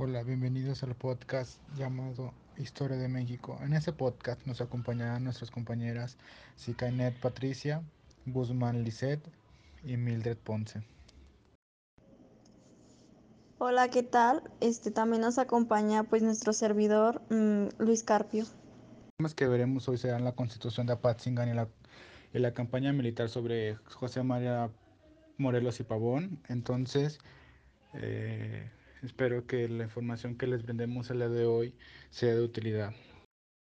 Hola, bienvenidos al podcast llamado Historia de México. En este podcast nos acompañarán nuestras compañeras Sicainet Patricia, Guzmán Lisset y Mildred Ponce. Hola, ¿qué tal? Este también nos acompaña pues nuestro servidor mmm, Luis Carpio. Los temas que veremos hoy serán la constitución de Apatzingán y la, y la campaña militar sobre José María Morelos y Pavón. Entonces, eh, espero que la información que les brindemos el día de hoy sea de utilidad.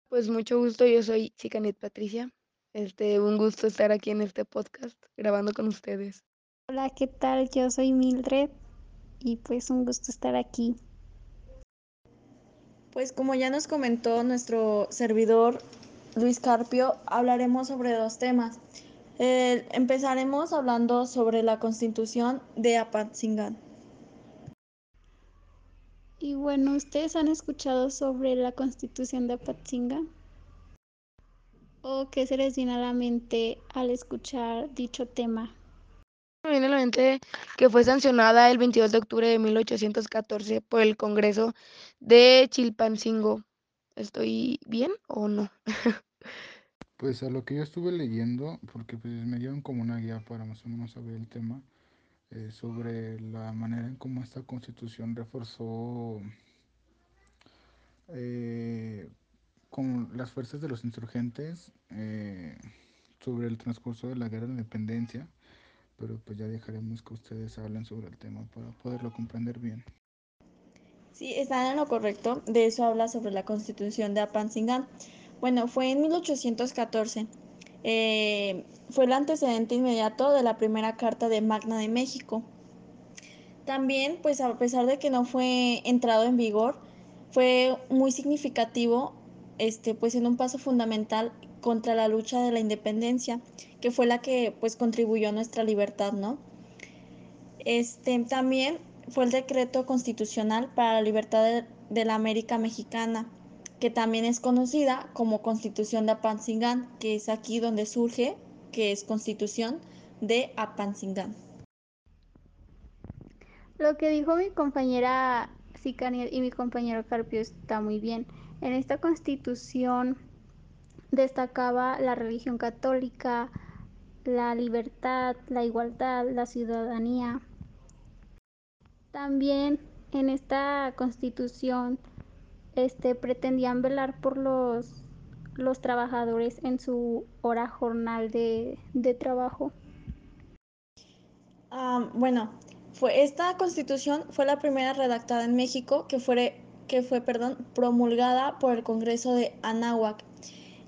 Pues mucho gusto, yo soy Chicanet Patricia. Este, un gusto estar aquí en este podcast grabando con ustedes. Hola, ¿qué tal? Yo soy Mildred y pues un gusto estar aquí. Pues como ya nos comentó nuestro servidor Luis Carpio, hablaremos sobre dos temas. Eh, empezaremos hablando sobre la constitución de Apatzingán. Y bueno, ¿ustedes han escuchado sobre la constitución de Apatzingán? ¿O qué se les viene a la mente al escuchar dicho tema? Me viene a la mente que fue sancionada el 22 de octubre de 1814 por el Congreso de Chilpancingo. ¿Estoy bien o no? Pues a lo que yo estuve leyendo, porque pues me dieron como una guía para más o menos saber el tema, eh, sobre la manera en cómo esta constitución reforzó eh, con las fuerzas de los insurgentes eh, sobre el transcurso de la guerra de independencia, pero pues ya dejaremos que ustedes hablen sobre el tema para poderlo comprender bien. Sí, están en lo correcto. De eso habla sobre la constitución de Apatzingán. Bueno, fue en 1814. Eh, fue el antecedente inmediato de la primera carta de Magna de México. También, pues a pesar de que no fue entrado en vigor, fue muy significativo, este, pues en un paso fundamental contra la lucha de la independencia, que fue la que pues contribuyó a nuestra libertad, ¿no? Este, también fue el decreto constitucional para la libertad de, de la América Mexicana, que también es conocida como Constitución de Apatzingán, que es aquí donde surge, que es Constitución de Apatzingán. Lo que dijo mi compañera Sicaniel y mi compañero Carpio está muy bien. En esta constitución destacaba la religión católica, la libertad, la igualdad, la ciudadanía. También en esta constitución este, pretendían velar por los, los trabajadores en su hora jornal de, de trabajo. Um, bueno, fue, esta constitución fue la primera redactada en México que fue, que fue perdón, promulgada por el Congreso de Anáhuac,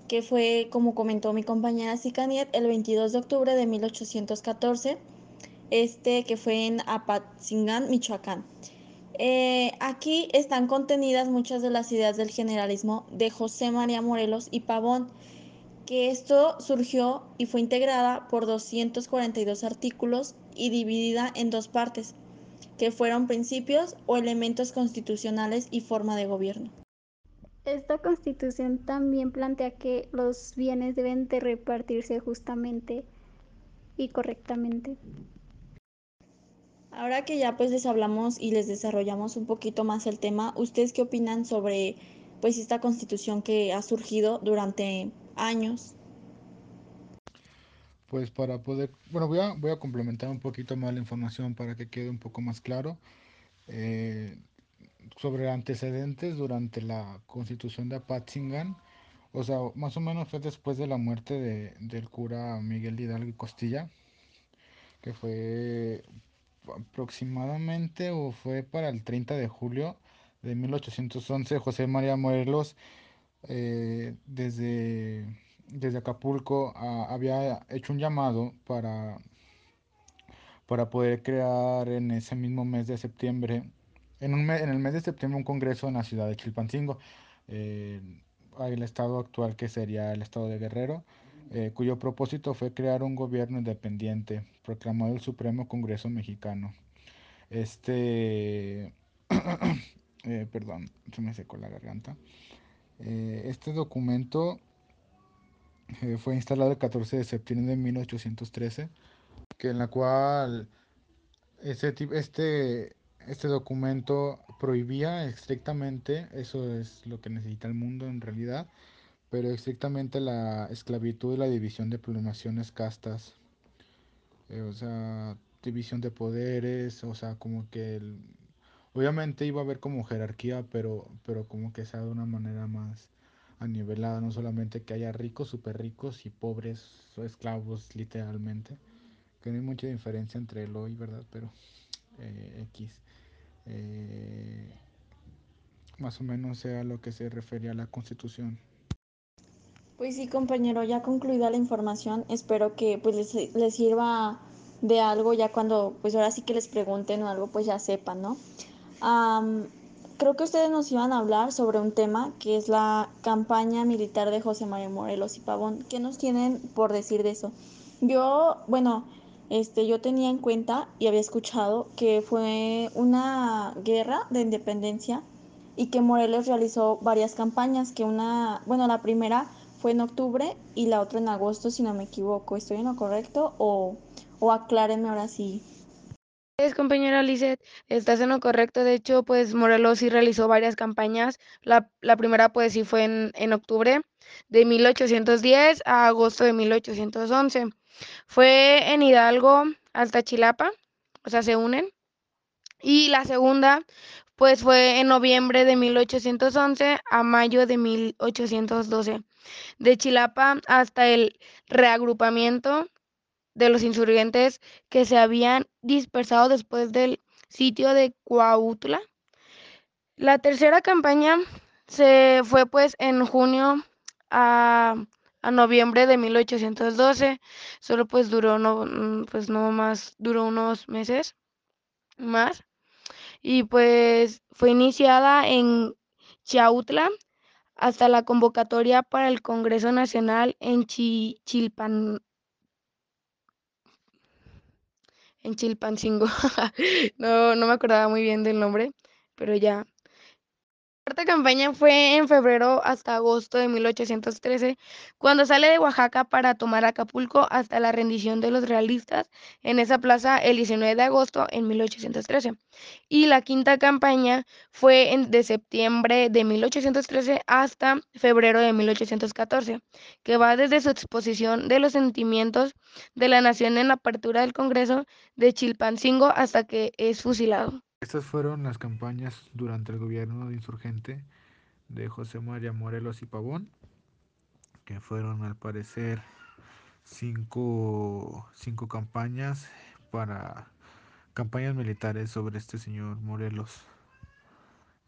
que fue, como comentó mi compañera Sicaniet, el 22 de octubre de 1814, este que fue en Apatzingán, Michoacán. Eh, aquí están contenidas muchas de las ideas del generalismo de José María Morelos y Pavón, que esto surgió y fue integrada por 242 artículos y dividida en dos partes, que fueron principios o elementos constitucionales y forma de gobierno. Esta constitución también plantea que los bienes deben de repartirse justamente y correctamente. Ahora que ya pues les hablamos y les desarrollamos un poquito más el tema, ¿ustedes qué opinan sobre pues esta constitución que ha surgido durante años? Pues para poder, bueno, voy a, voy a complementar un poquito más la información para que quede un poco más claro. Eh, sobre antecedentes durante la constitución de Apatzingán, o sea, más o menos fue después de la muerte de, del cura Miguel Hidalgo y Costilla, que fue aproximadamente o fue para el 30 de julio de 1811, José María Morelos eh, desde, desde Acapulco a, había hecho un llamado para, para poder crear en ese mismo mes de septiembre, en, un en el mes de septiembre, un congreso en la ciudad de Chilpancingo, eh, el estado actual que sería el estado de Guerrero. Eh, cuyo propósito fue crear un gobierno independiente, proclamado el Supremo Congreso Mexicano. Este, eh, perdón, se me secó la garganta. Eh, este documento fue instalado el 14 de septiembre de 1813, que en la cual este, este, este documento prohibía estrictamente, eso es lo que necesita el mundo en realidad, pero estrictamente la esclavitud y la división de plumaciones castas, eh, o sea, división de poderes, o sea, como que el- obviamente iba a haber como jerarquía, pero, pero como que sea de una manera más anivelada, no solamente que haya ricos, súper ricos y pobres o esclavos literalmente, que no hay mucha diferencia entre el hoy, ¿verdad? Pero eh, X. Eh, más o menos sea lo que se refería a la constitución. Pues sí, compañero, ya concluida la información, espero que pues les, les sirva de algo ya cuando pues ahora sí que les pregunten o algo pues ya sepan, ¿no? Creo que ustedes nos iban a hablar sobre un tema que es la campaña militar de José María Morelos y Pavón. ¿Qué nos tienen por decir de eso? Yo, bueno, este, yo tenía en cuenta y había escuchado que fue una guerra de independencia y que Morelos realizó varias campañas, que una, bueno, la primera fue en octubre y la otra en agosto, si no me equivoco. ¿Estoy en lo correcto? O, o aclárenme ahora sí. Es compañera Lizeth, estás en lo correcto. De hecho, pues Morelos sí realizó varias campañas. La, la primera, pues sí fue en, en octubre de 1810 a agosto de 1811. Fue en Hidalgo hasta Chilapa, o sea, se unen. Y la segunda, pues fue en noviembre de 1811 a mayo de 1812. De Chilapa hasta el reagrupamiento de los insurgentes que se habían dispersado después del sitio de Cuautla. La tercera campaña se fue pues en junio a, noviembre de 1812, solo pues duró no, mm, pues no más, duró unos meses más y pues fue iniciada en Chiautla hasta la convocatoria para el Congreso Nacional en Chi- Chilpan, en Chilpancingo. no, no me acordaba muy bien del nombre, pero ya. La cuarta campaña fue en febrero hasta agosto de 1813, cuando sale de Oaxaca para tomar Acapulco hasta la rendición de los realistas en esa plaza el 19 de agosto en 1813. Y la quinta campaña fue en, de septiembre de 1813 hasta febrero de 1814, que va desde su exposición de los sentimientos de la nación en la apertura del Congreso de Chilpancingo hasta que es fusilado. Estas fueron las campañas durante el gobierno insurgente de José María Morelos y Pavón, que fueron al parecer cinco, cinco campañas para campañas militares sobre este señor Morelos.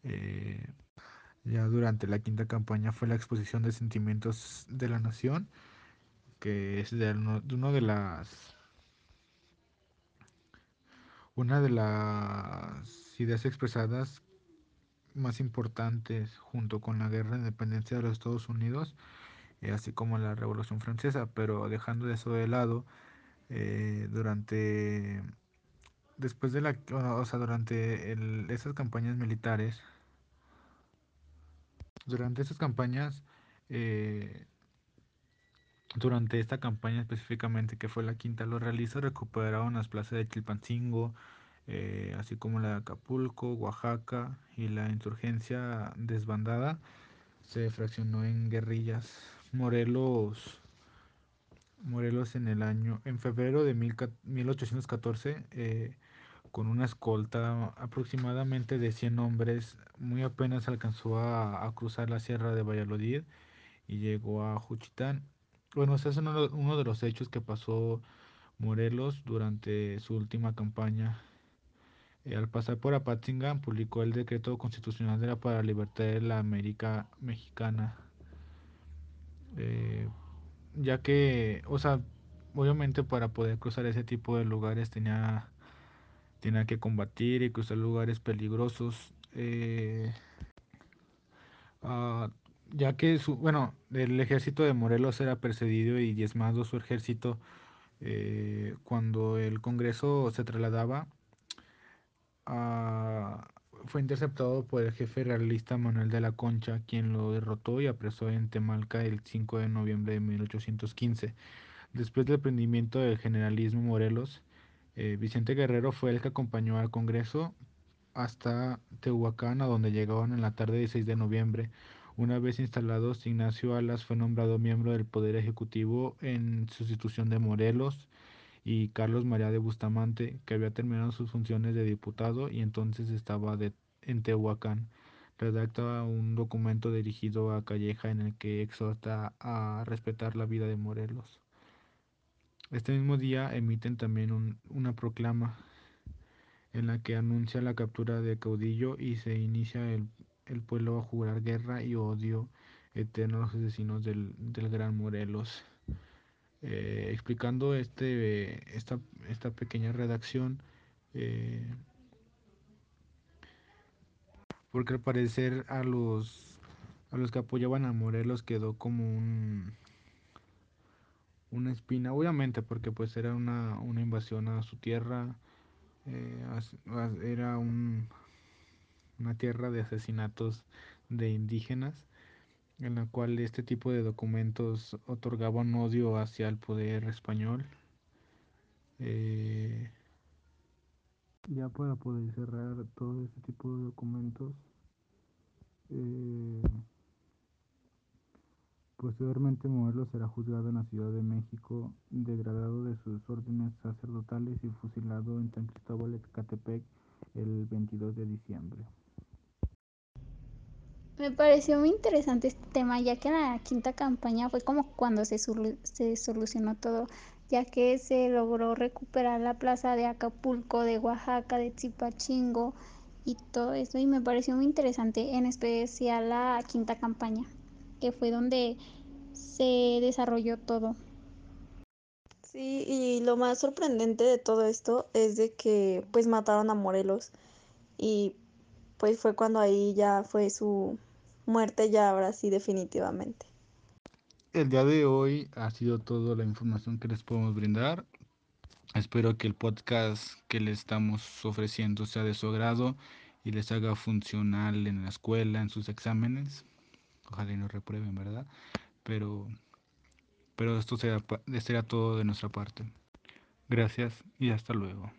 Eh, ya durante la quinta campaña fue la exposición de sentimientos de la nación, que es de, uno de las una de las ideas expresadas más importantes junto con la guerra de independencia de los Estados Unidos, eh, así como la Revolución Francesa, pero dejando eso de lado, eh, durante después de la, o sea, durante esas campañas militares, durante esas campañas, eh, durante esta campaña específicamente que fue la quinta, los realistas recuperaron las plazas de Chilpancingo, eh, así como la de Acapulco, Oaxaca y la insurgencia desbandada se fraccionó en guerrillas. Morelos, Morelos en el año, en febrero de mil, 1814, eh, con una escolta aproximadamente de 100 hombres, muy apenas alcanzó a, a cruzar la sierra de Valladolid y llegó a Juchitán. Bueno, ese es uno, de los hechos que pasó Morelos durante su última campaña. Eh, al pasar por Apatzingán, publicó el decreto constitucional de la para la libertad de la América Mexicana. Eh, ya que, o sea, obviamente para poder cruzar ese tipo de lugares tenía, tenía que combatir y cruzar lugares peligrosos. Eh, ah, ya que su, bueno, el ejército de Morelos era perseguido y diezmado su ejército eh, cuando el Congreso se trasladaba fue interceptado por el jefe realista Manuel de la Concha, quien lo derrotó y apresó en Temalca el 5 de noviembre de 1815. Después del prendimiento del generalismo Morelos, eh, Vicente Guerrero fue el que acompañó al Congreso hasta Tehuacán, a donde llegaban en la tarde del 6 de noviembre. Una vez instalados, Ignacio Alas fue nombrado miembro del Poder Ejecutivo en sustitución de Morelos y Carlos María de Bustamante, que había terminado sus funciones de diputado y entonces estaba en Tehuacán. Redacta un documento dirigido a Calleja en el que exhorta a respetar la vida de Morelos. Este mismo día emiten también un, una proclama en la que anuncia la captura de Caudillo y se inicia el, el pueblo a jurar guerra y odio eterno a los asesinos del, del Gran Morelos. Eh, explicando este, esta, esta pequeña redacción, eh, porque al parecer a los, a los que apoyaban a Morelos quedó como un, una espina, obviamente porque pues era una, una invasión a su tierra, eh, era un, una tierra de asesinatos de indígenas en la cual este tipo de documentos otorgaban odio hacia el poder español. Eh, ya para poder cerrar todo este tipo de documentos, eh, posteriormente Morelos será juzgado en la Ciudad de México, degradado de sus órdenes sacerdotales y fusilado en San Cristóbal Ecatepec el 22 de diciembre. Me pareció muy interesante este tema, ya que en la quinta campaña fue como cuando se, se, solucionó todo, ya que se logró recuperar la plaza de Acapulco, de Oaxaca, de Tzipachingo y todo eso. Y me pareció muy interesante, en especial la quinta campaña, que fue donde se desarrolló todo. Sí, y lo más sorprendente de todo esto es de que pues mataron a Morelos y pues fue cuando ahí ya fue su muerte ya ahora sí definitivamente. El día de hoy ha sido toda la información que les podemos brindar. Espero que el podcast que les estamos ofreciendo sea de su agrado y les haga funcional en la escuela, en sus exámenes. Ojalá y no reprueben, ¿verdad? Pero, pero esto será todo de nuestra parte. Gracias y hasta luego.